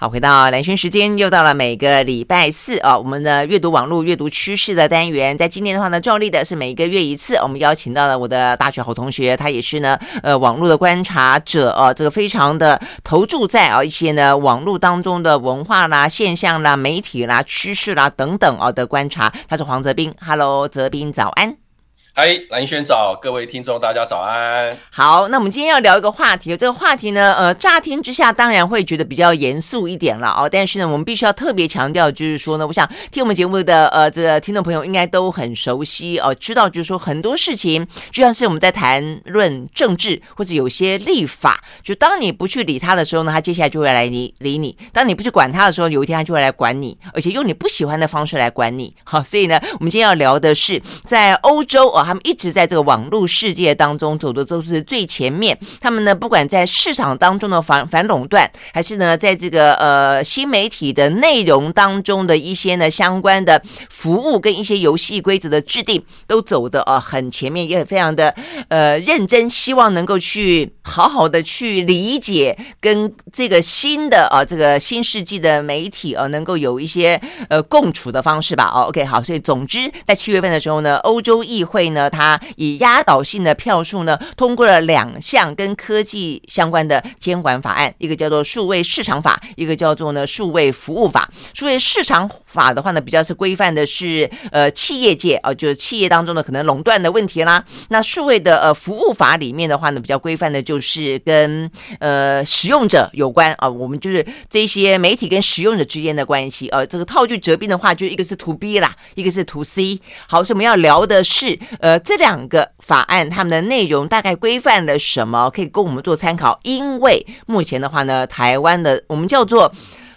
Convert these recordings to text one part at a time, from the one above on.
好，回到蓝轩时间，又到了每个礼拜四啊，我们的阅读网络阅读趋势的单元，在今年的话呢，照例的是每一个月一次，我们邀请到了我的大学好同学，他也是呢，呃，网络的观察者啊，这个非常的投注在啊一些呢网络当中的文化啦、现象啦、媒体啦、趋势啦等等啊的观察，他是黄泽斌，Hello，泽斌早安。嗨，蓝轩早，各位听众大家早安。好，那我们今天要聊一个话题，这个话题呢，呃，乍听之下当然会觉得比较严肃一点了哦，但是呢，我们必须要特别强调，就是说呢，我想听我们节目的呃这个听众朋友应该都很熟悉哦，知道就是说很多事情，就像是我们在谈论政治或者有些立法，就当你不去理他的时候呢，他接下来就会来理理你；当你不去管他的时候，有一天他就会来管你，而且用你不喜欢的方式来管你。好，所以呢，我们今天要聊的是在欧洲他们一直在这个网络世界当中走的都是最前面。他们呢，不管在市场当中的反反垄断，还是呢，在这个呃新媒体的内容当中的一些呢相关的服务跟一些游戏规则的制定，都走的啊很前面，也很非常的呃认真，希望能够去好好的去理解跟这个新的啊这个新世纪的媒体啊能够有一些呃共处的方式吧。哦，OK，好，所以总之在七月份的时候呢，欧洲议会呢。呢，他以压倒性的票数呢，通过了两项跟科技相关的监管法案，一个叫做数位市场法，一个叫做呢数位服务法。数位市场法的话呢，比较是规范的是呃企业界啊、就是企业当中的可能垄断的问题啦。那数位的呃服务法里面的话呢，比较规范的就是跟呃使用者有关啊、我们就是这些媒体跟使用者之间的关系。呃，这个套句折斌的话，就一个是图 B 啦，一个是图 C。好，所以我们要聊的是呃。这两个法案，他们的内容大概规范了什么？可以供我们做参考。因为目前的话呢，台湾的我们叫做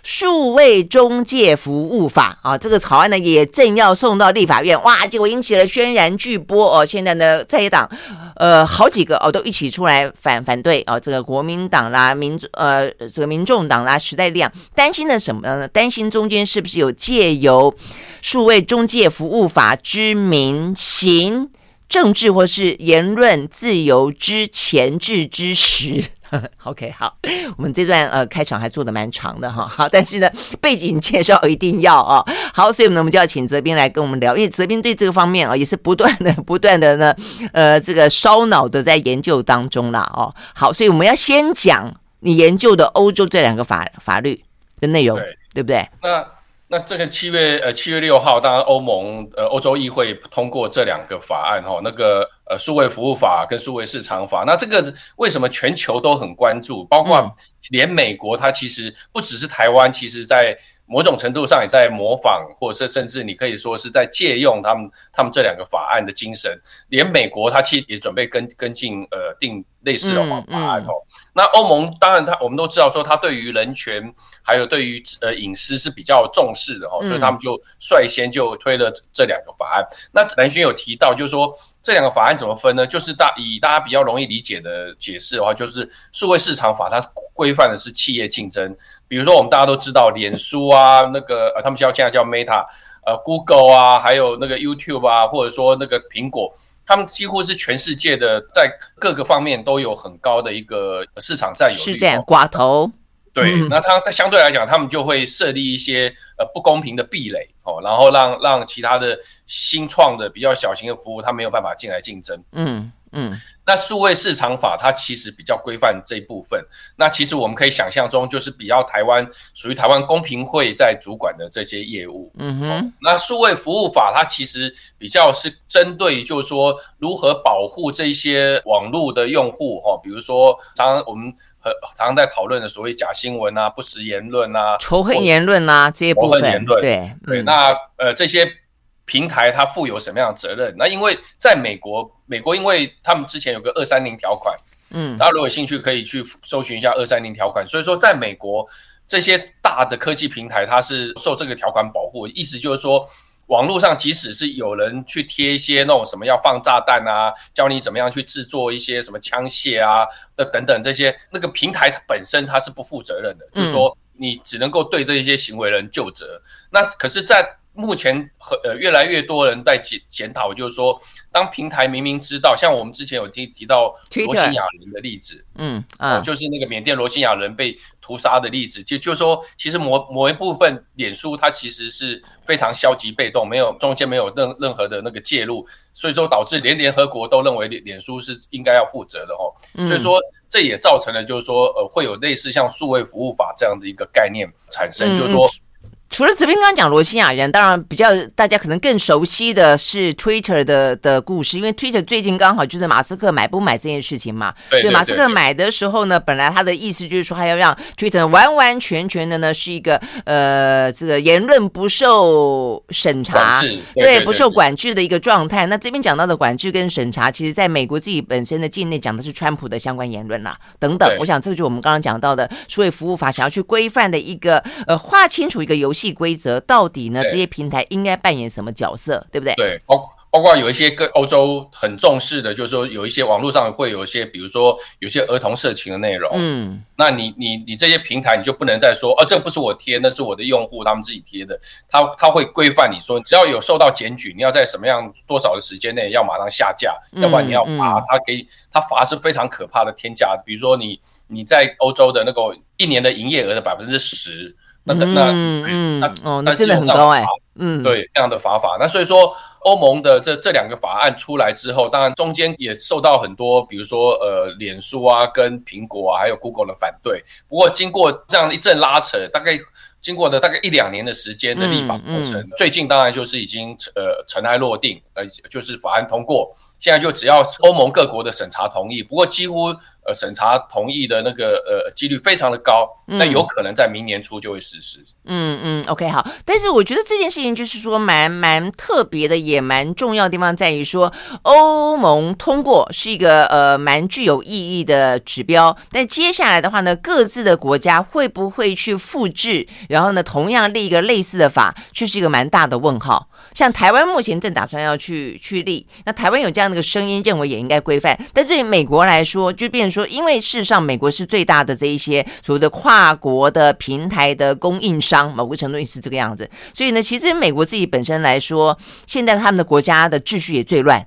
数位中介服务法。啊，这个草案呢也正要送到立法院，哇，结果引起了轩然巨波。哦。现在呢，在野党呃好几个哦都一起出来反反对。哦，这个国民党啦、民呃这个民众党啦、时代力量担心的什么呢？担心中间是不是有借由数位中介服务法之名行政治或是言论自由之前置之实。OK，好，我们这段呃开场还做的蛮长的哈，好，但是呢背景介绍一定要啊，好，所以呢我们就要请泽斌来跟我们聊，因为泽斌对这个方面啊也是不断的不断的呢呃这个烧脑的在研究当中啦哦，好，所以我们要先讲你研究的欧洲这两个法法律的内容，对，对不对？那那这个七月呃七月六号，当然欧盟呃欧洲议会通过这两个法案哈，那个呃数位服务法跟数位市场法，那这个为什么全球都很关注？包括连美国，它其实不只是台湾，其实在某种程度上也在模仿，或者是甚至你可以说是在借用他们他们这两个法案的精神。连美国它其实也准备跟跟进呃定。类似的法案哦，那欧盟当然，他我们都知道说，他对于人权还有对于呃隐私是比较重视的哦，所以他们就率先就推了这两个法案。那兰萱有提到，就是说这两个法案怎么分呢？就是大以大家比较容易理解的解释的话，就是数位市场法它规范的是企业竞争，比如说我们大家都知道，脸书啊，那个呃他们叫现在叫 Meta，呃 Google 啊，还有那个 YouTube 啊，或者说那个苹果。他们几乎是全世界的，在各个方面都有很高的一个市场占有率。是这样，寡头。对，嗯、那他相对来讲，他们就会设立一些呃不公平的壁垒哦，然后让让其他的新创的比较小型的服务，他没有办法进来竞争。嗯嗯。那数位市场法它其实比较规范这一部分。那其实我们可以想象中，就是比较台湾属于台湾公平会在主管的这些业务。嗯哼。哦、那数位服务法它其实比较是针对，就是说如何保护这些网络的用户哈，比如说常常我们和常常在讨论的所谓假新闻啊、不实言论啊、仇恨言论啊这些部分。言论对对。那呃这些。平台它负有什么样的责任？那因为在美国，美国因为他们之前有个二三零条款，嗯，大家如果有兴趣可以去搜寻一下二三零条款。所以说，在美国这些大的科技平台，它是受这个条款保护。意思就是说，网络上即使是有人去贴一些那种什么要放炸弹啊，教你怎么样去制作一些什么枪械啊，那等等这些，那个平台它本身它是不负责任的，就是说你只能够对这些行为人就责。那可是，在目前和呃越来越多人在检检讨，就是说，当平台明明知道，像我们之前有提提到罗兴亚人的例子，嗯啊、呃，就是那个缅甸罗兴亚人被屠杀的例子，就就是说，其实某某一部分脸书它其实是非常消极被动，没有中间没有任任何的那个介入，所以说导致连联合国都认为脸脸书是应该要负责的哦，所以说这也造成了就是说呃会有类似像数位服务法这样的一个概念产生，就是说。除了子彬刚刚讲罗西亚人，当然比较大家可能更熟悉的是 Twitter 的的故事，因为 Twitter 最近刚好就是马斯克买不买这件事情嘛。对，对，对，对。马斯克买的时候呢，本来他的意思就是说，他要让 Twitter 完完全全的呢是一个呃这个言论不受审查，对，不受管制的一个状态。那这边讲到的管制跟审查，其实在美国自己本身的境内讲的是川普的相关言论啦，等等。我想这个就是我们刚刚讲到的数位服务法想要去规范的一个呃划清楚一个游戏。规则到底呢？这些平台应该扮演什么角色，对不对？对，包包括有一些跟欧洲很重视的，就是说有一些网络上会有一些，比如说有些儿童色情的内容，嗯，那你你你这些平台你就不能再说，哦，这不是我贴，那是我的用户他们自己贴的，他他会规范你说，只要有受到检举，你要在什么样多少的时间内要马上下架，嗯、要不然你要罚，他给他罚是非常可怕的天价，比如说你你在欧洲的那个一年的营业额的百分之十。那那那嗯那哦，那真的很高哎，嗯，对这样的罚法，那所以说欧盟的这这两个法案出来之后，当然中间也受到很多，比如说呃，脸书啊、跟苹果啊，还有 Google 的反对。不过经过这样一阵拉扯，大概经过了大概一两年的时间的立法过程，嗯嗯、最近当然就是已经呃尘埃落定，呃，就是法案通过。现在就只要欧盟各国的审查同意，不过几乎呃审查同意的那个呃几率非常的高，那有可能在明年初就会实施。嗯嗯，OK 好，但是我觉得这件事情就是说蛮蛮特别的，也蛮重要的地方在于说欧盟通过是一个呃蛮具有意义的指标，但接下来的话呢，各自的国家会不会去复制，然后呢同样立一个类似的法，却是一个蛮大的问号。像台湾目前正打算要去去立，那台湾有这样的一个声音，认为也应该规范。但对美国来说，就变说，因为事实上美国是最大的这一些所谓的跨国的平台的供应商，某个程度也是这个样子。所以呢，其实美国自己本身来说，现在他们的国家的秩序也最乱。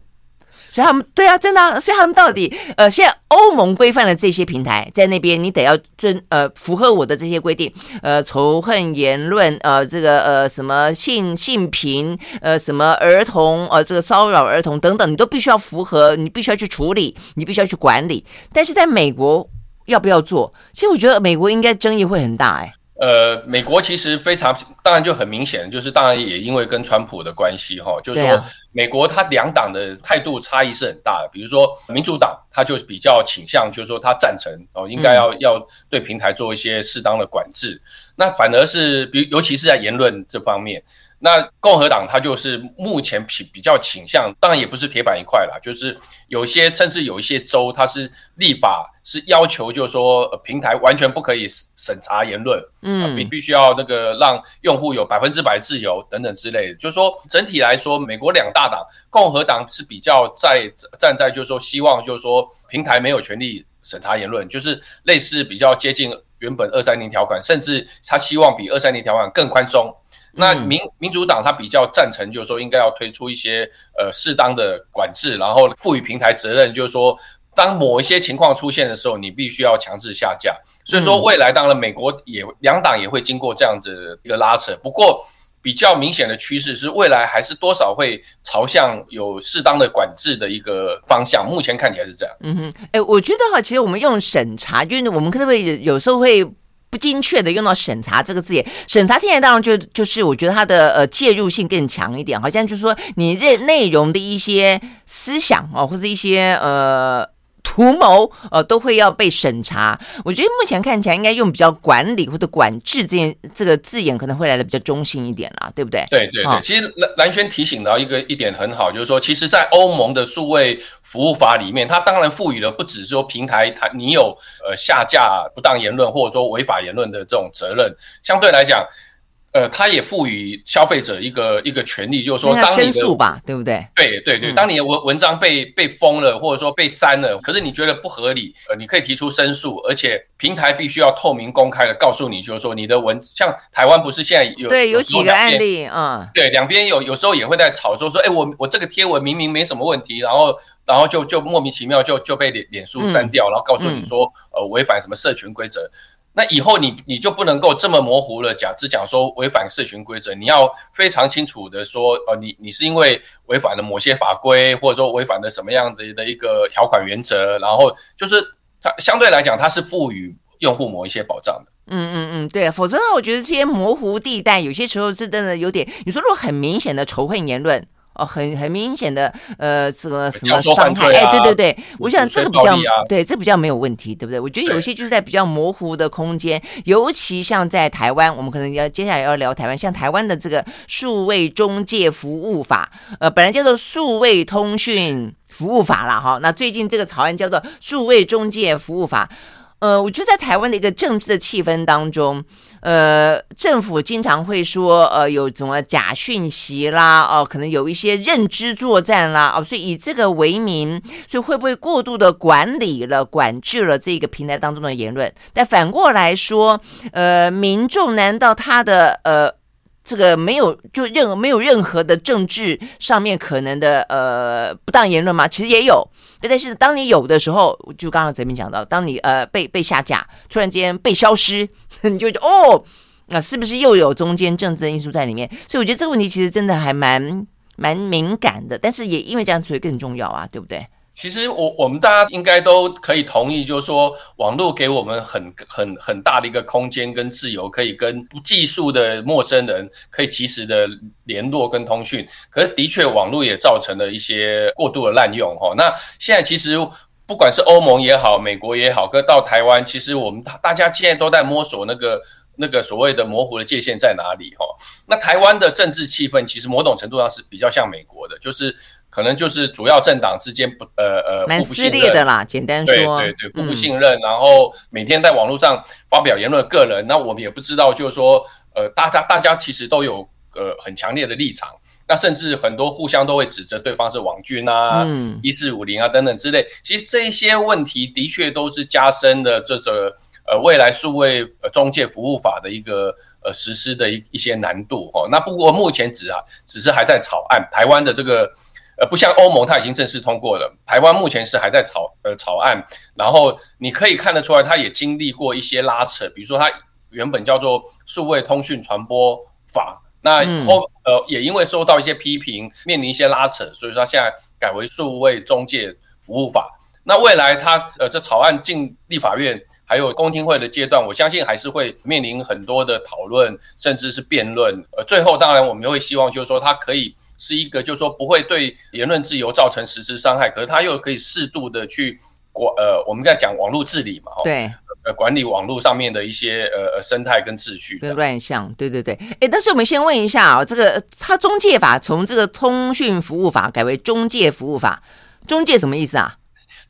所以他们对啊，真的，所以他们到底呃，现在欧盟规范的这些平台在那边，你得要遵呃符合我的这些规定，呃，仇恨言论，呃，这个呃什么性性平，呃，什么儿童，呃，这个骚扰儿童等等，你都必须要符合，你必须要去处理，你必须要去管理。但是在美国要不要做？其实我觉得美国应该争议会很大，哎。呃，美国其实非常，当然就很明显，就是当然也因为跟川普的关系哈，就是说美国它两党的态度差异是很大的。比如说民主党，他就比较倾向，就是说他赞成哦，应该要要对平台做一些适当的管制。那反而是，比尤其是在言论这方面。那共和党他就是目前比比较倾向，当然也不是铁板一块啦，就是有些甚至有一些州，它是立法是要求，就是说平台完全不可以审查言论，嗯，你必须要那个让用户有百分之百自由等等之类的。就是说整体来说，美国两大党，共和党是比较在站在就是说希望就是说平台没有权利审查言论，就是类似比较接近原本二三零条款，甚至他希望比二三零条款更宽松。那民民主党他比较赞成，就是说应该要推出一些呃适当的管制，然后赋予平台责任，就是说当某一些情况出现的时候，你必须要强制下架。所以说未来当然美国也两党也会经过这样子一个拉扯，不过比较明显的趋势是未来还是多少会朝向有适当的管制的一个方向。目前看起来是这样。嗯哼，哎，我觉得哈，其实我们用审查，就是我们可能会有时候会。不精确的用到审查这个字眼，审查听起来当然就就是我觉得它的呃介入性更强一点，好像就是说你这内容的一些思想啊，或者一些呃图谋呃都会要被审查。我觉得目前看起来应该用比较管理或者管制这件这个字眼可能会来的比较中性一点啦，对不对？对对对，哦、其实蓝蓝轩提醒到一个一点很好，就是说其实，在欧盟的数位。服务法里面，它当然赋予了不只是说平台它你有呃下架不当言论或者说违法言论的这种责任。相对来讲，呃，它也赋予消费者一个一个权利，就是说，当你的对不对？对对对，当你的文文章被被封了，或者说被删了，可是你觉得不合理，呃，你可以提出申诉，而且平台必须要透明公开的告诉你，就是说你的文，像台湾不是现在有对有几个案例啊？对，两边有有时候也会在吵说说，哎，我我这个贴文明明没什么问题，然后然后就就莫名其妙就就被脸脸书删掉，然后告诉你说，呃，违反什么社群规则。那以后你你就不能够这么模糊了讲，只讲说违反社群规则，你要非常清楚的说，呃，你你是因为违反了某些法规，或者说违反了什么样的的一个条款原则，然后就是它相对来讲，它是赋予用户某一些保障的。嗯嗯嗯，对，否则的话，我觉得这些模糊地带有些时候是真的有点，你说如果很明显的仇恨言论。哦，很很明显的，呃，这个什么伤害？哎，对对对，我想这个比较，对，这比较没有问题，对不对？我觉得有些就是在比较模糊的空间，尤其像在台湾，我们可能要接下来要聊台湾，像台湾的这个数位中介服务法，呃，本来叫做数位通讯服务法了哈，那最近这个草案叫做数位中介服务法。呃，我觉得在台湾的一个政治的气氛当中，呃，政府经常会说，呃，有什么假讯息啦，哦、可能有一些认知作战啦，哦、所以以这个为名，所以会不会过度的管理了、管制了这个平台当中的言论？但反过来说，呃，民众难道他的呃？这个没有就任何没有任何的政治上面可能的呃不当言论吗？其实也有，但是当你有的时候，就刚刚泽民讲到，当你呃被被下架，突然间被消失，你就哦，那是不是又有中间政治的因素在里面？所以我觉得这个问题其实真的还蛮蛮敏感的，但是也因为这样所以更重要啊，对不对？其实我我们大家应该都可以同意，就是说网络给我们很很很大的一个空间跟自由，可以跟技术的陌生人可以及时的联络跟通讯。可是的确，网络也造成了一些过度的滥用哈。那现在其实不管是欧盟也好，美国也好，跟到台湾，其实我们大家现在都在摸索那个那个所谓的模糊的界限在哪里哈。那台湾的政治气氛其实某种程度上是比较像美国的，就是。可能就是主要政党之间不呃呃蛮撕裂的啦，简单说，对对对，互不信任，嗯、然后每天在网络上发表言论的个人，那我们也不知道，就是说呃，大家大家其实都有呃很强烈的立场，那甚至很多互相都会指责对方是网军啊，一四五零啊等等之类，其实这一些问题的确都是加深了这个呃未来数位呃中介服务法的一个呃实施的一一些难度哦。那不过目前只啊只是还在草案，台湾的这个。呃，不像欧盟，它已经正式通过了。台湾目前是还在草呃草案，然后你可以看得出来，它也经历过一些拉扯。比如说，它原本叫做数位通讯传播法，那后呃也因为受到一些批评，面临一些拉扯，所以说它现在改为数位中介服务法。那未来它呃这草案进立法院还有公听会的阶段，我相信还是会面临很多的讨论，甚至是辩论。呃，最后当然我们会希望就是说它可以。是一个，就是说不会对言论自由造成实质伤害，可是它又可以适度的去管，呃，我们在讲网络治理嘛，对，呃，管理网络上面的一些呃生态跟秩序跟乱象，对对对，哎，但是我们先问一下啊，这个它中介法从这个通讯服务法改为中介服务法，中介什么意思啊？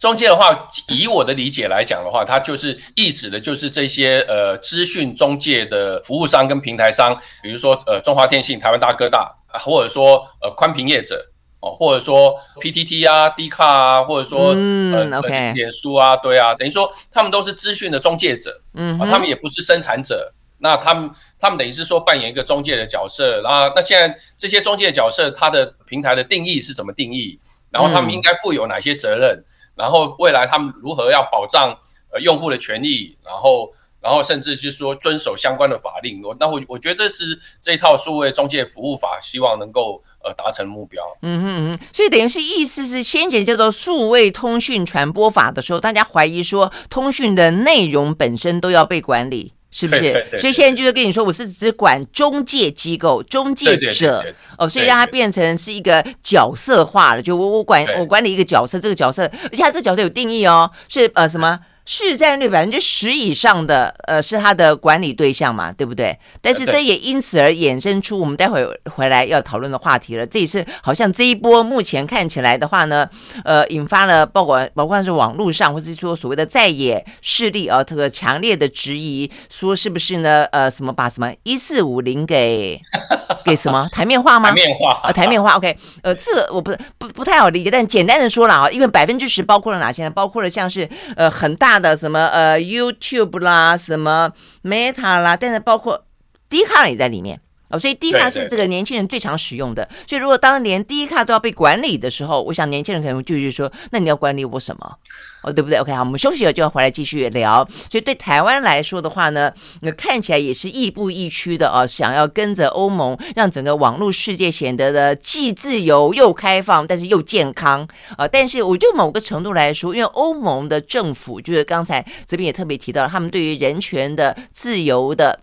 中介的话，以我的理解来讲的话，它就是意指的就是这些呃资讯中介的服务商跟平台商，比如说呃中华电信、台湾大哥大。或者说，呃，宽频业者哦，或者说 PTT 啊、D 卡啊，或者说嗯，OK，脸书啊，对啊，等于说他们都是资讯的中介者，嗯，他们也不是生产者，那他们他们等于是说扮演一个中介的角色，然后那现在这些中介角色，它的平台的定义是怎么定义？然后他们应该负有哪些责任？然后未来他们如何要保障呃用户的权益？然后。然后甚至就是说遵守相关的法令，我那我我觉得这是这一套数位中介服务法希望能够呃达成目标。嗯哼嗯，所以等于是意思是先前叫做数位通讯传播法的时候，大家怀疑说通讯的内容本身都要被管理，是不是？对对对对，所以现在就是跟你说，我是只管中介机构、中介者哦，所以让它变成是一个角色化了，就我我管我管理一个角色，这个角色，而且它这个角色有定义哦，是呃什么？市占率百分之十以上的，呃，是他的管理对象嘛，对不对？但是这也因此而衍生出我们待会回来要讨论的话题了。这也是好像这一波目前看起来的话呢，呃，引发了包括包括是网络上或者是说所谓的在野势力啊，这个强烈的质疑，说是不是呢？呃，什么把什么一四五零给 给什么台面化吗？台面化啊，台面化。OK，呃，这个我不不不太好理解，但简单的说了啊，因为百分之十包括了哪些呢？包括了像是呃很大。的什么呃 YouTube 啦，什么 Meta 啦，但是包括 d i c a r 也在里面。哦，所以 Dcard 是这个年轻人最常使用的。所以如果当连 Dcard 都要被管理的时候，我想年轻人可能就是说，那你要管理我什么？哦，对不对？OK，好，我们休息了就要回来继续聊。所以对台湾来说的话呢，那看起来也是亦步亦趋的啊，想要跟着欧盟，让整个网络世界显得的既自由又开放，但是又健康啊。但是我觉得某个程度来说，因为欧盟的政府就是刚才这边也特别提到，他们对于人权的自由的。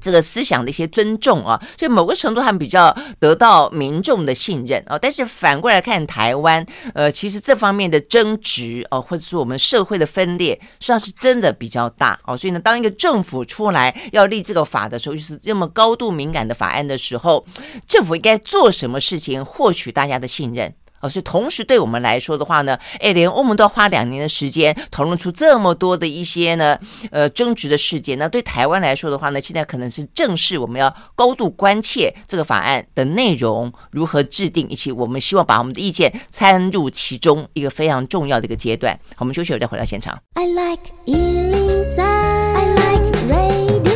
这个思想的一些尊重啊，所以某个程度还比较得到民众的信任啊。但是反过来看台湾，呃，其实这方面的争执啊，或者说我们社会的分裂，实际上是真的比较大哦。所以呢，当一个政府出来要立这个法的时候，就是这么高度敏感的法案的时候，政府应该做什么事情获取大家的信任？哦，所以同时对我们来说的话呢，哎，连欧盟都要花两年的时间讨论出这么多的一些呢，呃，争执的事件。那对台湾来说的话呢，现在可能是正式我们要高度关切这个法案的内容如何制定，以及我们希望把我们的意见参入其中一个非常重要的一个阶段。我们休息会再回到现场。I like 103, I like radio.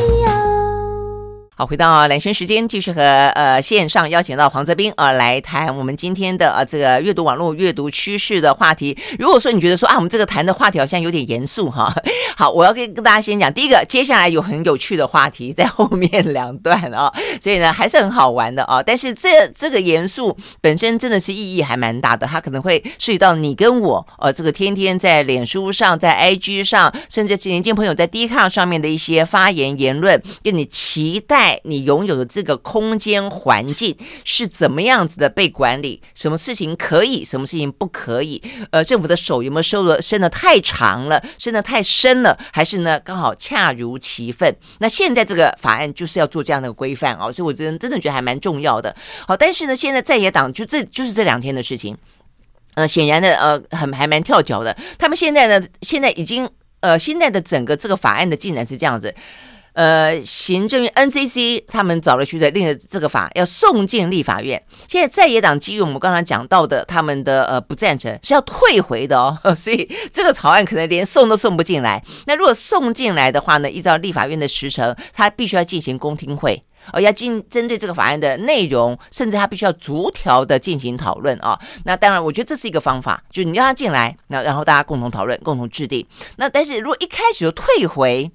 好，回到兰萱时间，继续和呃线上邀请到黄泽斌啊、呃、来谈我们今天的呃这个阅读网络阅读趋势的话题。如果说你觉得说啊，我们这个谈的话题好像有点严肃哈，好，我要跟跟大家先讲，第一个，接下来有很有趣的话题在后面两段啊，所以呢还是很好玩的啊。但是这这个严肃本身真的是意义还蛮大的，它可能会涉及到你跟我呃这个天天在脸书上、在 IG 上，甚至是年轻朋友在 Dcard 上面的一些发言言论，跟你期待。你拥有的这个空间环境是怎么样子的被管理？什么事情可以，什么事情不可以？呃，政府的手有没有收的伸得太长了，伸得太深了，还是呢刚好恰如其分？那现在这个法案就是要做这样的规范哦，所以我真真的觉得还蛮重要的。好，但是呢，现在在野党就这就是这两天的事情，呃，显然的呃很还蛮跳脚的。他们现在呢，现在已经呃现在的整个这个法案的进展是这样子。呃，行政院 NCC 他们找了去的，令的这个法要送进立法院。现在在野党基于我们刚才讲到的，他们的呃不赞成是要退回的哦，所以这个草案可能连送都送不进来。那如果送进来的话呢，依照立法院的时程，他必须要进行公听会，而要进针对这个法案的内容，甚至他必须要逐条的进行讨论啊。那当然，我觉得这是一个方法，就是你让他进来，那然后大家共同讨论、共同制定。那但是如果一开始就退回，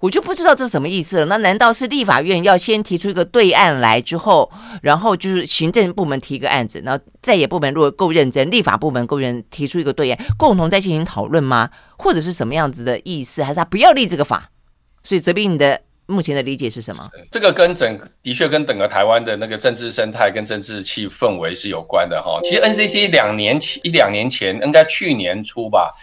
我就不知道这什么意思了。那难道是立法院要先提出一个对案来之后，然后就是行政部门提一个案子，然后在野部门如果够认真，立法部门够认提出一个对案，共同再进行讨论吗？或者是什么样子的意思？还是他不要立这个法？所以，泽斌，你的目前的理解是什么？这个跟整的确跟整个台湾的那个政治生态跟政治气氛围是有关的哈。其实 NCC 两年前一两年前，应该去年初吧。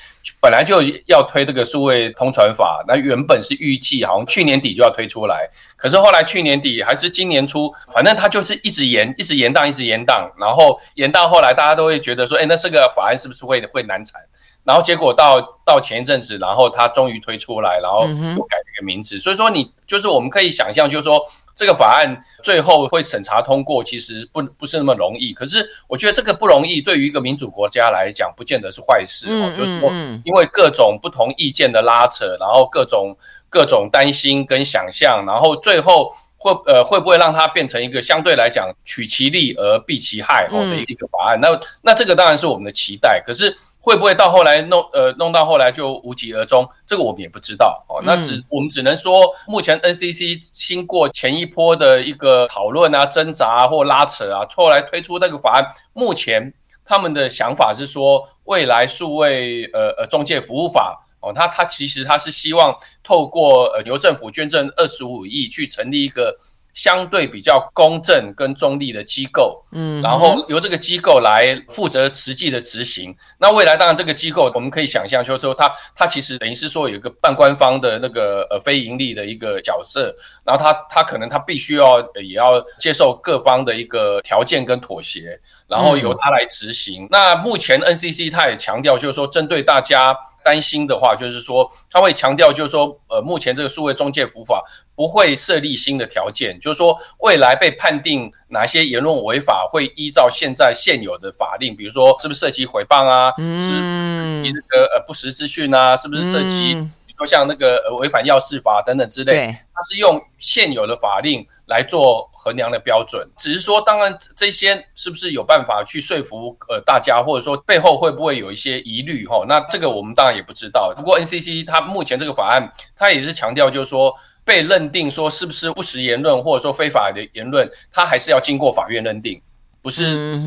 本来就要推这个数位通传法，那原本是预计好像去年底就要推出来，可是后来去年底还是今年初，反正他就是一直延，一直延宕，一直延宕，然后延到后来大家都会觉得说，哎，那这个法案是不是会会难产？然后结果到到前一阵子，然后他终于推出来，然后又改了一个名字，所以说你就是我们可以想象，就是说。这个法案最后会审查通过，其实不不是那么容易。可是我觉得这个不容易，对于一个民主国家来讲，不见得是坏事。哦，就是说，因为各种不同意见的拉扯，然后各种各种担心跟想象，然后最后会呃会不会让它变成一个相对来讲取其利而避其害哦的一个法案？那那这个当然是我们的期待。可是。会不会到后来弄呃弄到后来就无疾而终？这个我们也不知道哦。那只我们只能说，目前 NCC 经过前一波的一个讨论啊、挣扎啊或拉扯啊，后来推出那个法案。目前他们的想法是说，未来数位呃呃中介服务法哦，他他其实他是希望透过呃由政府捐赠二十五亿去成立一个相对比较公正跟中立的机构，嗯，然后由这个机构来负责实际的执行。那未来当然这个机构我们可以想象，就是说它它其实等于是说有一个半官方的那个呃非盈利的一个角色，然后它它可能它必须要也要接受各方的一个条件跟妥协，然后由它来执行。那目前 NCC 它也强调，就是说针对大家。担心的话，就是说他会强调，就是说，呃，目前这个数位中介服法不会设立新的条件，就是说未来被判定哪些言论违法，会依照现在现有的法令，比如说是不是涉及诽谤啊，嗯、是你那个呃不实资讯啊，是不是涉及？嗯就像那个违反药事法等等之类，它是用现有的法令来做衡量的标准。只是说，当然这些是不是有办法去说服呃大家，或者说背后会不会有一些疑虑哈？那这个我们当然也不知道。不过 NCC 它目前这个法案，它也是强调，就是说被认定说是不是不实言论，或者说非法的言论，它还是要经过法院认定，不是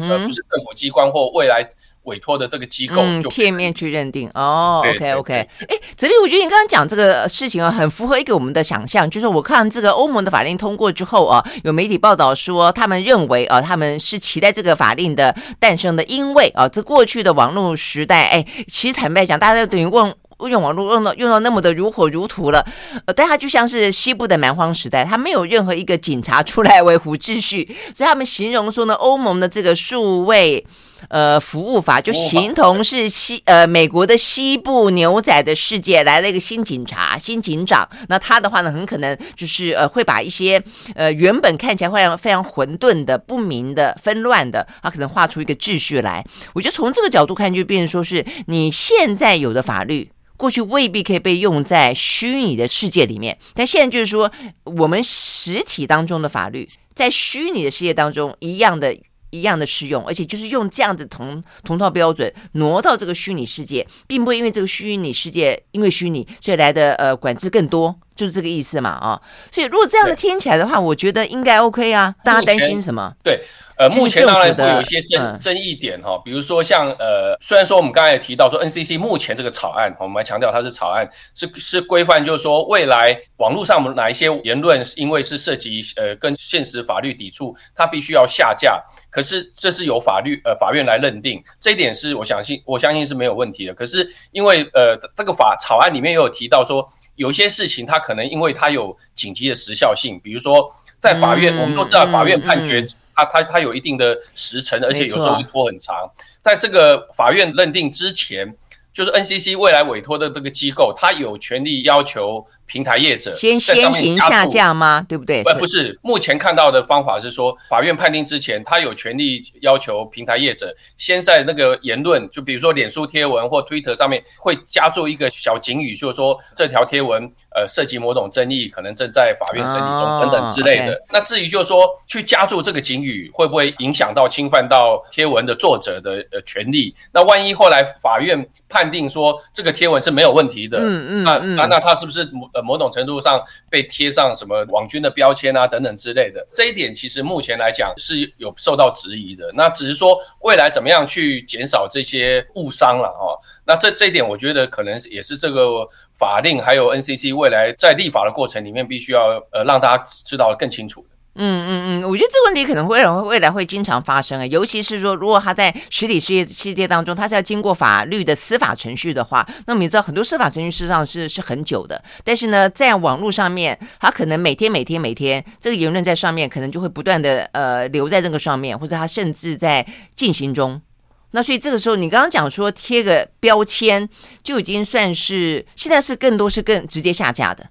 呃不是政府机关或未来。委托的这个机构就、嗯、片面去认定哦，OK OK，哎，哲斌，我觉得你刚刚讲这个事情啊，很符合一个我们的想象，就是我看这个欧盟的法令通过之后啊，有媒体报道说，他们认为啊，他们是期待这个法令的诞生的，因为啊，这过去的网络时代，哎，其实坦白讲，大家都等于问。用网络用到用到那么的如火如荼了，呃，但它就像是西部的蛮荒时代，它没有任何一个警察出来维护秩序，所以他们形容说呢，欧盟的这个数位呃服务法就形同是西呃美国的西部牛仔的世界来了一个新警察、新警长，那他的话呢，很可能就是呃会把一些呃原本看起来非常非常混沌的、不明的、纷乱的，他可能画出一个秩序来。我觉得从这个角度看，就变成说是你现在有的法律。过去未必可以被用在虚拟的世界里面，但现在就是说，我们实体当中的法律在虚拟的世界当中一样的、一样的适用，而且就是用这样的同同套标准挪到这个虚拟世界，并不会因为这个虚拟世界因为虚拟所以来的呃管制更多，就是这个意思嘛啊。所以如果这样的听起来的话，我觉得应该 OK 啊。大家担心什么？对。呃，目前当然会有一些争争议点哈，比如说像呃，虽然说我们刚才也提到说 NCC 目前这个草案，我们还强调它是草案，是是规范，就是说未来网络上哪一些言论，因为是涉及呃跟现实法律抵触，它必须要下架。可是这是由法律呃法院来认定，这一点是我相信我相信是没有问题的。可是因为呃这个法草案里面也有提到说，有些事情它可能因为它有紧急的时效性，比如说在法院，我们都知道法院判决。它它它有一定的时程，而且有时候会拖很长。在这个法院认定之前，就是 NCC 未来委托的这个机构，它有权利要求。平台业者先先行下架吗？对不对？不，不是。目前看到的方法是说，法院判定之前，他有权利要求平台业者先在那个言论，就比如说脸书贴文或 Twitter 上面，会加注一个小警语，就是说这条贴文呃涉及某种争议，可能正在法院审理中等等之类的。Oh. 那至于就是说去加注这个警语，会不会影响到侵犯到贴文的作者的呃权利？那万一后来法院判定说这个贴文是没有问题的，嗯嗯，那那那他是不是？某种程度上被贴上什么网军的标签啊等等之类的，这一点其实目前来讲是有受到质疑的。那只是说未来怎么样去减少这些误伤了哦。那这这一点我觉得可能也是这个法令还有 NCC 未来在立法的过程里面必须要呃让大家知道更清楚的。嗯嗯嗯，我觉得这个问题可能会未来会经常发生啊，尤其是说，如果他在实体世界世界当中，他是要经过法律的司法程序的话，那么你知道很多司法程序事实上是是很久的。但是呢，在网络上面，他可能每天每天每天这个言论在上面，可能就会不断的呃留在这个上面，或者他甚至在进行中。那所以这个时候，你刚刚讲说贴个标签，就已经算是现在是更多是更直接下架的。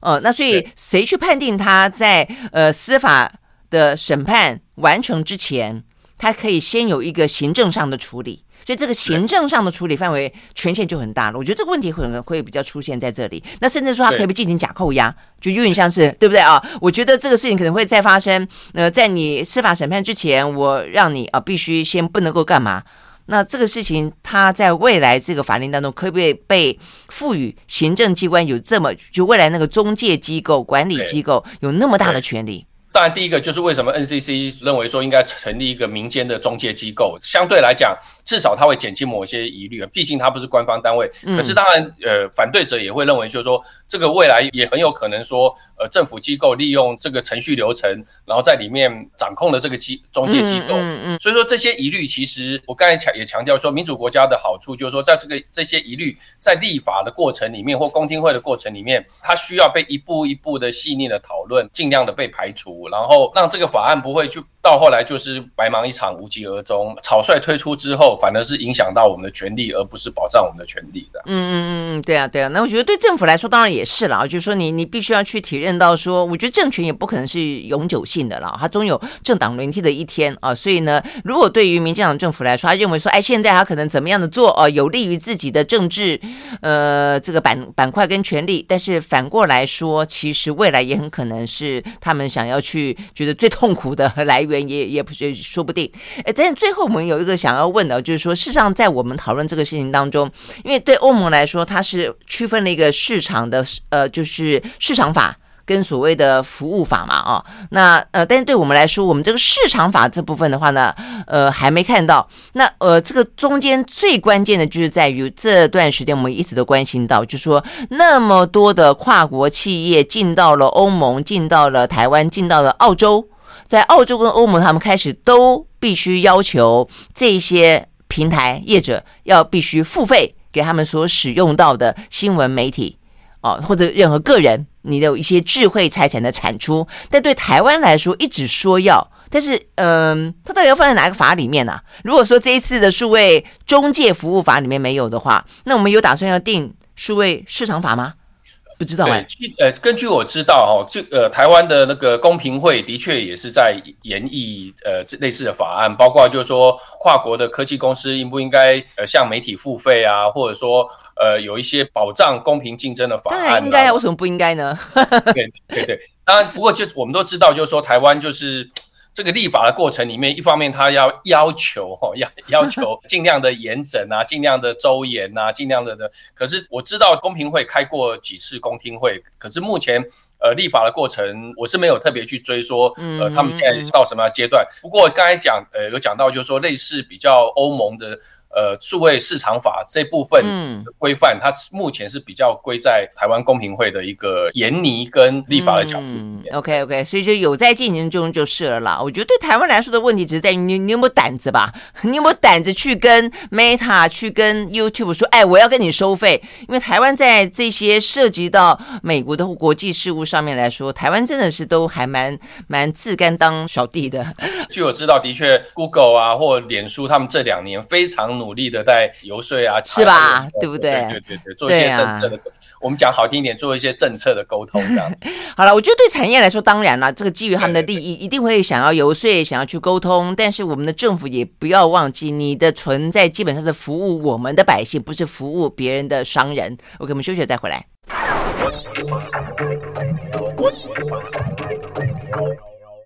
哦，那所以谁去判定他在呃司法的审判完成之前，他可以先有一个行政上的处理，所以这个行政上的处理范围权限就很大了。我觉得这个问题可能会比较出现在这里。那甚至说他可以不进行假扣押，就有点像是对不对啊？我觉得这个事情可能会再发生。呃，在你司法审判之前，我让你啊必须先不能够干嘛。那这个事情，它在未来这个法令当中，可不可以被赋予行政机关有这么就未来那个中介机构、管理机构有那么大的权利？当然，第一个就是为什么 NCC 认为说应该成立一个民间的中介机构，相对来讲，至少它会减轻某些疑虑啊。毕竟它不是官方单位。可是当然，呃，反对者也会认为，就是说这个未来也很有可能说，呃，政府机构利用这个程序流程，然后在里面掌控了这个机中介机构。嗯嗯。所以说这些疑虑，其实我刚才强也强调说，民主国家的好处就是说，在这个这些疑虑在立法的过程里面或公听会的过程里面，它需要被一步一步的细腻的讨论，尽量的被排除。然后让这个法案不会去到后来就是白忙一场，无疾而终。草率推出之后，反而是影响到我们的权利，而不是保障我们的权利的。嗯嗯嗯嗯，对啊对啊。那我觉得对政府来说，当然也是啦。就是说你，你必须要去体认到说，我觉得政权也不可能是永久性的啦，它终有政党轮替的一天啊。所以呢，如果对于民进党政府来说，他认为说，哎，现在他可能怎么样的做哦，有利于自己的政治呃这个板板块跟权利，但是反过来说，其实未来也很可能是他们想要去。去觉得最痛苦的来源也也不是说不定，哎，但是最后我们有一个想要问的，就是说，事实上在我们讨论这个事情当中，因为对欧盟来说，它是区分了一个市场的，呃，就是市场法跟所谓的服务法嘛，啊，那呃，但是对我们来说，我们这个市场法这部分的话呢，呃，还没看到。那呃，这个中间最关键的就是在于这段时间我们一直都关心到，就是说那么多的跨国企业进到了欧盟，进到了台湾，进到了澳洲，在澳洲跟欧盟，他们开始都必须要求这些平台业者要必须付费给他们所使用到的新闻媒体。哦，或者任何个人，你有一些智慧财产的产出，但对台湾来说，一直说要，但是，嗯、呃，它到底要放在哪个法里面呢、如果说这一次的数位中介服务法里面没有的话，那我们有打算要定数位市场法吗？不知道哎，呃，根据我知道哈，就呃，台湾的那个公平会的确也是在研议呃类似的法案，包括就是说跨国的科技公司应不应该呃向媒体付费啊，或者说呃有一些保障公平竞争的法案。当然应该啊，为什么不应该呢？对对对，当然不过就是我们都知道，就是说台湾就是。这个立法的过程里面，一方面他要要求哈，要要求 尽量的严整啊，尽量的周延啊，尽量的的。可是我知道公平会开过几次公听会，可是目前呃立法的过程，我是没有特别去追说，呃他们现在到什么阶段。不过刚才讲呃有讲到，就是说类似比较欧盟的。呃，数位市场法这部分规范，它目前是比较归在台湾公平会的一个研拟跟立法的角度。嗯，OK OK，所以就有在进行中就是了啦。我觉得对台湾来说的问题，只是在于你你有没有胆子吧？你有没有胆子去跟 Meta 去跟 YouTube 说，哎，我要跟你收费？因为台湾在这些涉及到美国的国际事务上面来说，台湾真的是都还蛮蛮自甘当小弟的。据我知道，的确，Google 啊或脸书他们这两年非常。努力的在游说啊，是吧？对不对？对对对，做一些政策的，啊、我们讲好听一点，做一些政策的沟通这样。好了，我觉得对产业来说，当然了，这个基于他们的利益，一定会想要游说，想要去沟通。但是我们的政府也不要忘记，你的存在基本上是服务我们的百姓，不是服务别人的商人。OK，我们休息再回来。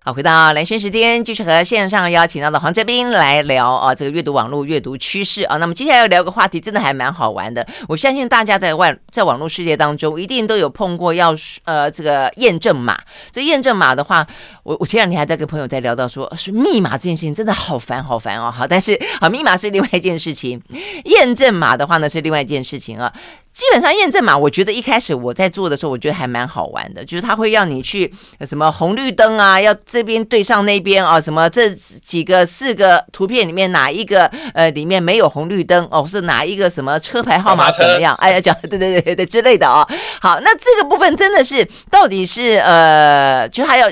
好，回到蓝轩时间，继续和线上邀请到的黄哲斌来聊啊，这个阅读网络阅读趋势啊。那么接下来要聊个话题，真的还蛮好玩的。我相信大家在外在网络世界当中，一定都有碰过要呃这个验证码。这验证码的话，我我前两天还在跟朋友在聊到说，是密码这件事情真的好烦好烦哦。好，但是好，密码是另外一件事情，验证码的话呢是另外一件事情啊。基本上验证码，我觉得一开始我在做的时候，我觉得还蛮好玩的，就是他会让你去什么红绿灯啊，要这边对上那边啊，什么这几个四个图片里面哪一个呃里面没有红绿灯哦，是哪一个什么车牌号码怎么样？哎呀，讲对对对对之类的啊。好，那这个部分真的是到底是呃，就还要。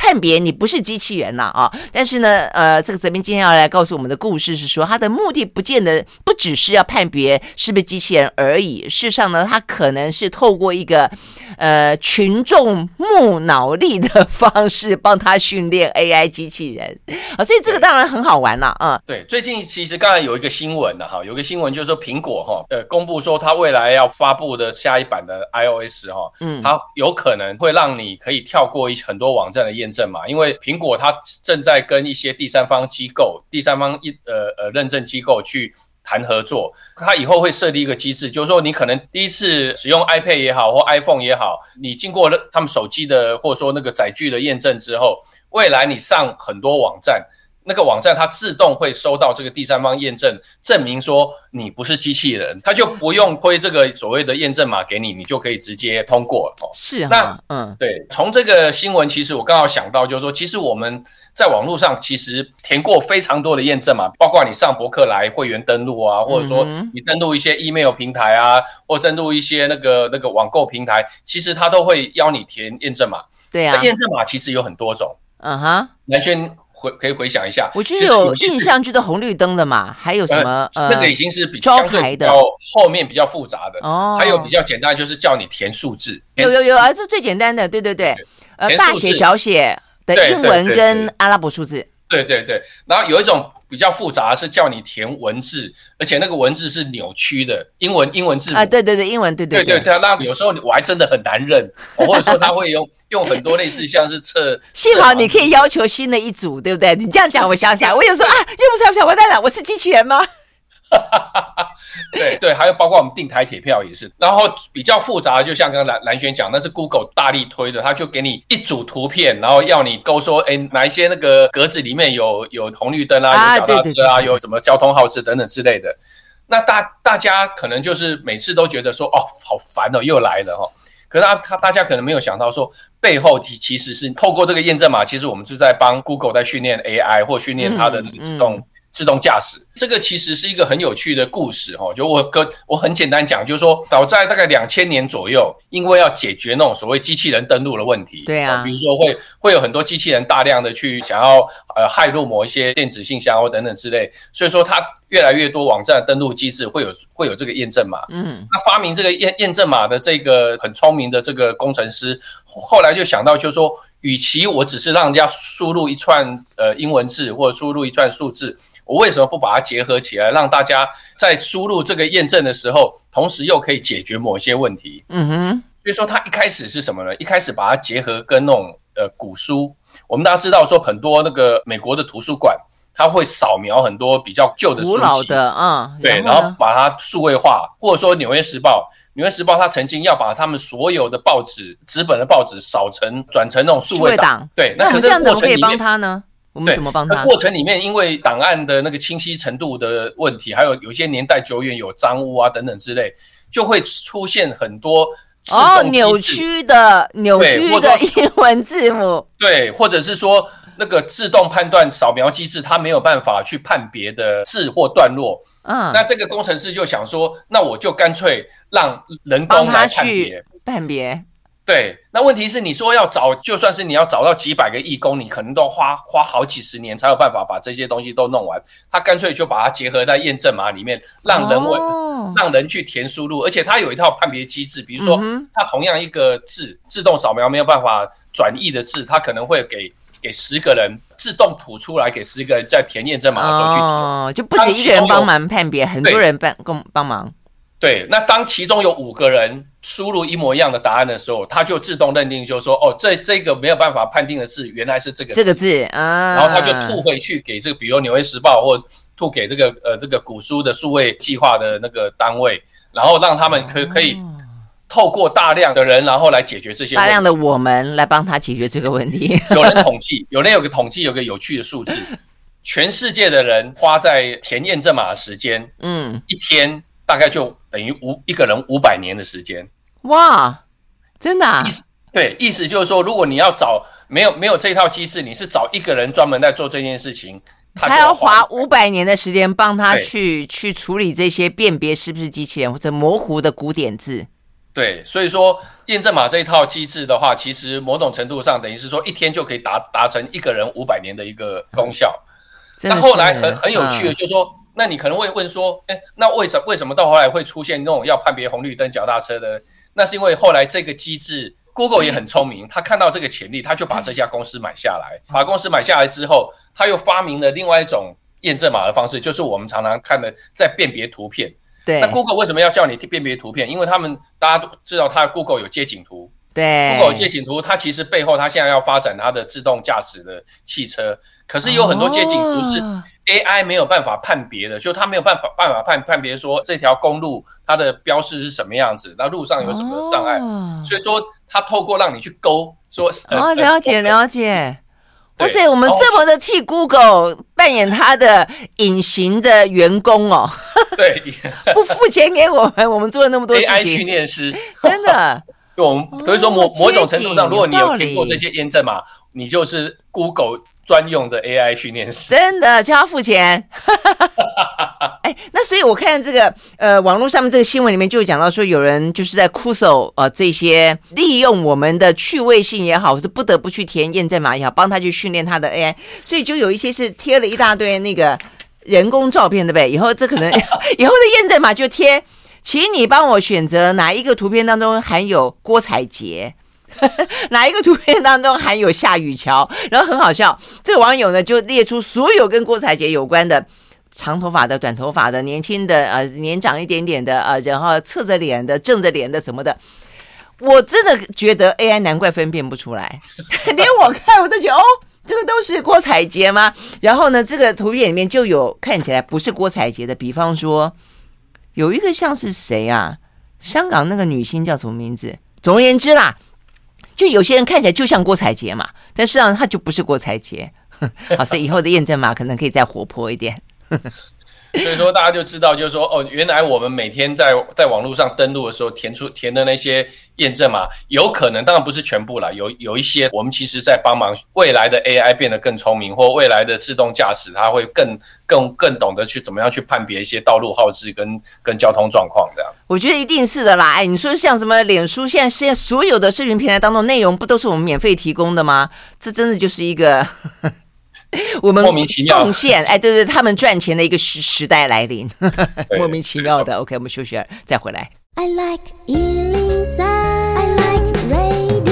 判别你不是机器人了啊！但是呢，呃，这个泽斌今天要来告诉我们的故事是说，他的目的不见得不只是要判别是不是机器人而已。事实上呢，他可能是透过一个呃群众木脑力的方式，帮他训练 AI 机器人啊。所以这个当然很好玩了啊。对，最近其实刚才有一个新闻了哈，有个新闻就是说苹果哈呃公布说，它未来要发布的下一版的 iOS 哈，嗯，它有可能会让你可以跳过一很多网站的验。证嘛，因为苹果它正在跟一些第三方机构、第三方一呃呃认证机构去谈合作，它以后会设立一个机制，就是说你可能第一次使用 iPad 也好，或 iPhone 也好，你经过了他们手机的或者说那个载具的验证之后，未来你上很多网站。那个网站它自动会收到这个第三方验证，证明说你不是机器人，它就不用推这个所谓的验证码给你，你就可以直接通过哦。是，啊那嗯，对，从这个新闻其实我刚好想到，就是说，其实我们在网络上其实填过非常多的验证码，包括你上博客来会员登录啊，或者说你登录一些 email 平台啊，或登录一些那个那个网购平台，其实它都会邀你填验证码。对啊，验证码其实有很多种。嗯哼，南轩。回可以回想一下，我觉得有印象就是红绿灯的嘛，还有什么呃，那个已经是比较相对比较后面比较复杂的哦，还有比较简单就是叫你填数字，有有有啊，这最简单的，对对对，呃，大写小写的英文跟阿拉伯数字，对对对，然后有一种。比较复杂是叫你填文字，而且那个文字是扭曲的英文英文字啊，对对对，英文对对对对对，那有时候我还真的很难认，或者说他会用用很多类似像是测，幸好你可以要求新的一组，对不对？你这样讲，我想起来，我有时候啊，用不上，不想完蛋了，我是机器人吗？对对，还有包括我们订台铁票也是，然后比较复杂的，就像刚刚蓝蓝轩讲，那是 Google 大力推的，他就给你一组图片，然后要你勾说，哎，哪一些那个格子里面有有红绿灯啊，有脚踏车啊，有什么交通号志等等之类的。那大大家可能就是每次都觉得说，哦，好烦哦，又来了哦。可是他他大家可能没有想到说，背后其其实是透过这个验证码，其实我们是在帮 Google 在训练 AI 或训练它的那个自动。自动驾驶。这个其实是一个很有趣的故事哈，就我跟我很简单讲，就是说早在大概两千年左右，因为要解决那种所谓机器人登录的问题，对啊，比如说会会有很多机器人大量的去想要呃骇入某一些电子信箱或等等之类，所以说它越来越多网站登录机制会有会有这个验证码，嗯，那发明这个验验证码的这个很聪明的这个工程师，后来就想到就是说，与其我只是让人家输入一串呃英文字或者输入一串数字。我为什么不把它结合起来，让大家在输入这个验证的时候，同时又可以解决某些问题？嗯哼，所以说它一开始是什么呢？一开始把它结合跟那种呃古书，我们大家知道说很多那个美国的图书馆，它会扫描很多比较旧的书籍，古老的啊，对，然后把它数位化，或者说《纽约时报》，《纽约时报》它曾经要把他们所有的报纸纸本的报纸扫成转成那种数位档，对，那可是这样怎么可以帮他呢？我们怎么帮他？过程里面，因为档案的那个清晰程度的问题，还有有些年代久远有脏污啊等等之类，就会出现很多哦扭曲的扭曲的 英文字母。对，或者是说那个自动判断扫描机制，它没有办法去判别的字或段落。嗯，那这个工程师就想说，那我就干脆让人工来判别判别。对，那问题是你说要找，就算是你要找到几百个义工，你可能都花花好几十年才有办法把这些东西都弄完。他干脆就把它结合在验证码里面，让人为、哦、让人去填输入，而且他有一套判别机制，比如说他同样一个字自动扫描没有办法转译的字，他可能会给给十个人自动吐出来，给十个人在填验证码的时候去填，哦，就不止一个人帮忙判别，很多人帮共帮忙。对，那当其中有五个人输入一模一样的答案的时候，他就自动认定，就是说，哦，这这个没有办法判定的字，原来是这个字这个字啊，然后他就吐回去给这个，比如《纽约时报》或吐给这个呃这个古书的数位计划的那个单位，然后让他们可可以透过大量的人，然后来解决这些问题。大量的我们来帮他解决这个问题。有人统计，有人有个统计，有个有趣的数字，全世界的人花在填验证码的时间，嗯，一天。大概就等于五一个人五百年的时间，哇，真的啊？意思对，意思就是说，如果你要找没有没有这套机制，你是找一个人专门在做这件事情，他要，他要花五百年的时间帮他去去处理这些辨别是不是机器人或者模糊的古典字。对，所以说验证码这一套机制的话，其实某种程度上等于是说一天就可以达达成一个人五百年的一个功效。那后来很很有趣的，就是说。嗯那你可能会问说，哎，那为什么为什么到后来会出现那种要判别红绿灯脚踏车的？那是因为后来这个机制，Google 也很聪明，他看到这个潜力，他就把这家公司买下来。把公司买下来之后，他又发明了另外一种验证码的方式，就是我们常常看的在辨别图片。对。那 Google 为什么要叫你辨别图片？因为他们大家都知道，它 Google 有街景图，对，Google 街景图它其实背后它现在要发展它的自动驾驶的汽车，可是有很多街景图是 AI 没有办法判别的，就它没有办法办法判判别说这条公路它的标示是什么样子，那路上有什么障碍，所以说它透过让你去勾说哦，了解了解。哇塞，我们这么的替 Google 扮演他的隐形的员工哦，对，不付钱给我们，我们做了那么多事情。AI 训练师，真的，就我们所以说某某种程度上，如果你有听过这些验证码，你就是 Google。专用的 AI 训练师，真的就要付钱。哎，那所以我看这个呃，网络上面这个新闻里面就讲到说，有人就是在哭诉呃这些利用我们的趣味性也好，或者不得不去填验证码也好，帮他去训练他的 AI，所以就有一些是贴了一大堆那个人工照片，对不对？以后这可能 以后的验证码就贴，请你帮我选择哪一个图片当中含有郭采洁。哪一个图片当中含有夏雨乔？然后很好笑，这个网友呢就列出所有跟郭采洁有关的长头发的、短头发的、年轻的、呃年长一点点的、呃然后侧着脸的、正着脸的什么的。我真的觉得 AI 难怪分辨不出来，连我看我都觉得哦，这个都是郭采洁吗？然后呢，这个图片里面就有看起来不是郭采洁的，比方说有一个像是谁啊？香港那个女星叫什么名字？总而言之啦。就有些人看起来就像郭采洁嘛，但事实上她就不是郭采洁。好，所以以后的验证码可能可以再活泼一点。所以说大家就知道，就是说哦，原来我们每天在在网络上登录的时候填出填的那些验证码，有可能当然不是全部了，有有一些我们其实在帮忙未来的 AI 变得更聪明，或未来的自动驾驶，它会更更更懂得去怎么样去判别一些道路号志跟跟交通状况这样。我觉得一定是的啦，哎，你说像什么脸书，现在现在所有的视频平台当中内容不都是我们免费提供的吗？这真的就是一个。我们莫名其妙贡献，哎，对对，他们赚钱的一个时时代来临，莫名其妙的。OK，我们休息再回来。I like 103, I like radio。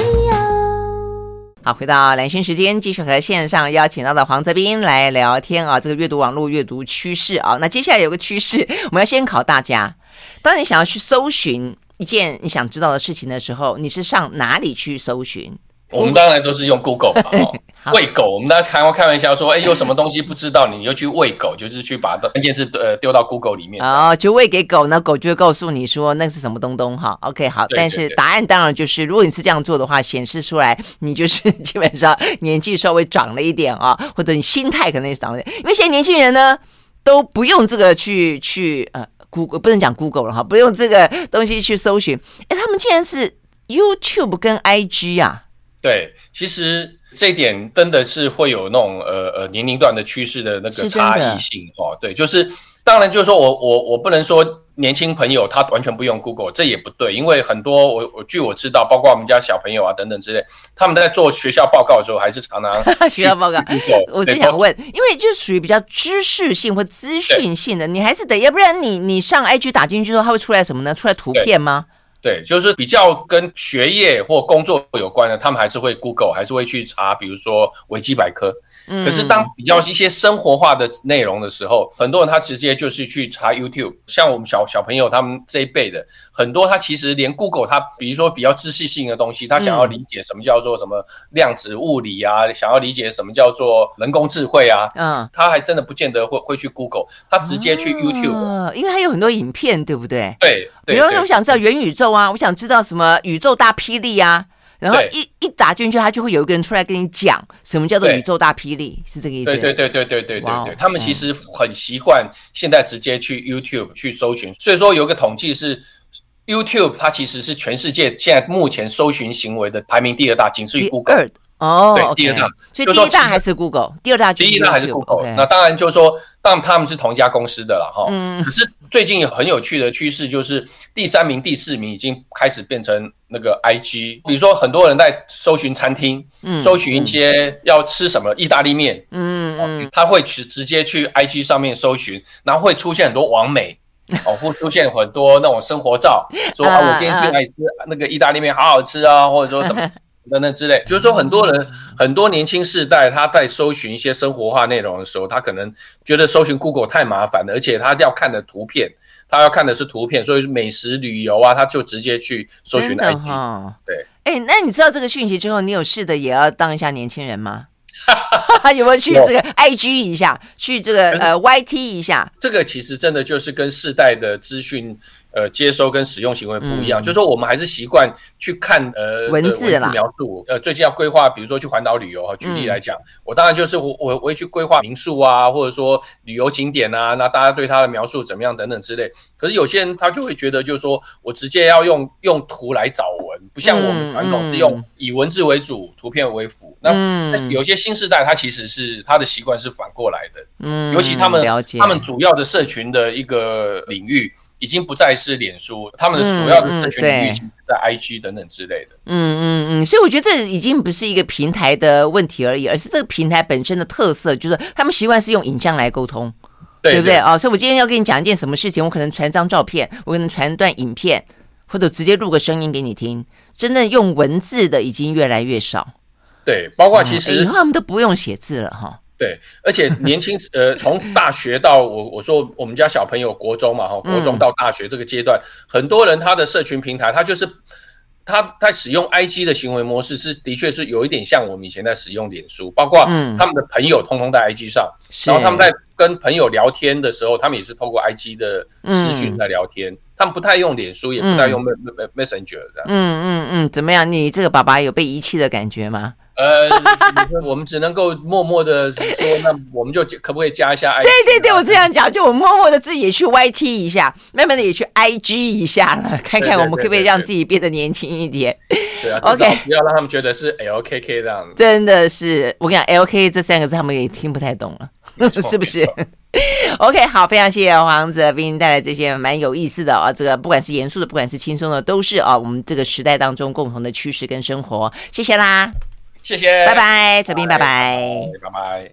好，回到蓝轩时间，继续和线上邀请到的黄泽斌来聊天啊，这个阅读网络阅读趋势啊。那接下来有个趋势，我们要先考大家：当你想要去搜寻一件你想知道的事情的时候，你是上哪里去搜寻？我们当然都是用 Google 嘛，哦，喂狗。我们大家开开玩笑说，哎，有什么东西不知道，你就去喂狗，就是去把关键字呃丢到 Google 里面。哦，就喂给狗，那狗就会告诉你说那是什么东东哈。OK，好，但是答案当然就是，如果你是这样做的话，显示出来你就是基本上年纪稍微长了一点啊，或者你心态可能也长了一点。因为现在年轻人呢都不用这个去去呃 Google，不能讲 Google 了哈，不用这个东西去搜寻。哎，他们竟然是 YouTube 跟 IG 啊。对，其实这一点真的是会有那种呃呃年龄段的趋势的那个差异性哦。对，就是当然就是说我我我不能说年轻朋友他完全不用 Google，这也不对，因为很多我我据我知道，包括我们家小朋友啊等等之类，他们在做学校报告的时候还是常常 学校报告。我是想问，因为就属于比较知识性或资讯性的，你还是得，要不然你你上 IG 打进去之后，它会出来什么呢？出来图片吗？对，就是比较跟学业或工作有关的，他们还是会 Google，还是会去查，比如说维基百科。可是当比较一些生活化的内容的时候，很多人他直接就是去查 YouTube。像我们小小朋友他们这一辈的，很多他其实连 Google，他比如说比较知识性的东西，他想要理解什么叫做什么量子物理啊，想要理解什么叫做人工智慧啊，嗯，他还真的不见得会会去 Google，他直接去 YouTube，因为他有很多影片，对不对？对，比如说我想知道元宇宙啊，我想知道什么宇宙大霹雳啊。然后一一打进去，他就会有一个人出来跟你讲什么叫做宇宙大霹雳，是这个意思？对对对对对对对对，他们其实很习惯现在直接去 YouTube 去搜寻，所以说有一个统计是 YouTube 它其实是全世界现在目前搜寻行为的排名第二大，仅次于 Google。哦，对，第二大，所以第一大还是 Google，第二大第一大还是 Google。那当然就是说，当然他们是同一家公司的了哈。嗯。可是最近有很有趣的趋势，就是第三名、第四名已经开始变成那个 IG。比如说，很多人在搜寻餐厅，搜寻一些要吃什么意大利面，嗯嗯，他会去直接去 IG 上面搜寻，然后会出现很多网美，哦，会出现很多那种生活照，说啊，我今天去哪里吃那个意大利面，好好吃啊，或者说怎么。等等之类，就是说很多人，很多年轻世代，他在搜寻一些生活化内容的时候，他可能觉得搜寻 Google 太麻烦了，而且他要看的图片，他要看的是图片，所以美食旅游啊，他就直接去搜寻 IG。对，哎，那你知道这个讯息之后，你有试的也要当一下年轻人吗？有没有去这个 IG 一下，去这个呃 YT 一下？这个其实真的就是跟世代的资讯。呃，接收跟使用行为不一样，嗯、就是说我们还是习惯去看呃文字啦描述。呃，最近要规划，比如说去环岛旅游哈，举例来讲，嗯、我当然就是我我我会去规划民宿啊，或者说旅游景点啊，那大家对它的描述怎么样等等之类。可是有些人他就会觉得，就是说我直接要用用图来找文，不像我们传统是用以文字为主，嗯、图片为辅。嗯、那有些新时代他其实是他的习惯是反过来的，嗯，尤其他们他们主要的社群的一个领域。已经不再是脸书，他们的主要的社群领域在 IG 等等之类的。嗯嗯嗯，所以我觉得这已经不是一个平台的问题而已，而是这个平台本身的特色，就是他们习惯是用影像来沟通，对，对不对啊、哦？所以我今天要跟你讲一件什么事情，我可能传张照片，我可能传段影片，或者直接录个声音给你听。真正用文字的已经越来越少。对，包括其实、嗯、以后他们都不用写字了哈。对，而且年轻呃，从大学到我我说我们家小朋友国中嘛哈，国中到大学这个阶段，嗯、很多人他的社群平台，他就是他他使用 IG 的行为模式是的确是有一点像我们以前在使用脸书，包括他们的朋友通通在 IG 上，嗯、然后他们在跟朋友聊天的时候，他们也是透过 IG 的视讯在聊天，嗯、他们不太用脸书，也不太用 Messenger 这样。嗯嗯嗯，怎么样？你这个爸爸有被遗弃的感觉吗？呃，我们只能够默默的说，那我们就可不可以加一下 IG？对对对，我这样讲，就我默默的自己也去 YT 一下，慢慢的也去 IG 一下了，看看我们可不可以让自己变得年轻一点。对啊，OK，不要让他们觉得是 LKK 这样。真的是，我跟你讲，LK 这三个字他们也听不太懂了，是不是？OK，好，非常谢谢黄泽斌带来这些蛮有意思的啊，这个不管是严肃的，不管是轻松的，都是啊，我们这个时代当中共同的趋势跟生活。谢谢啦。谢谢，拜拜，小斌，拜拜，拜拜。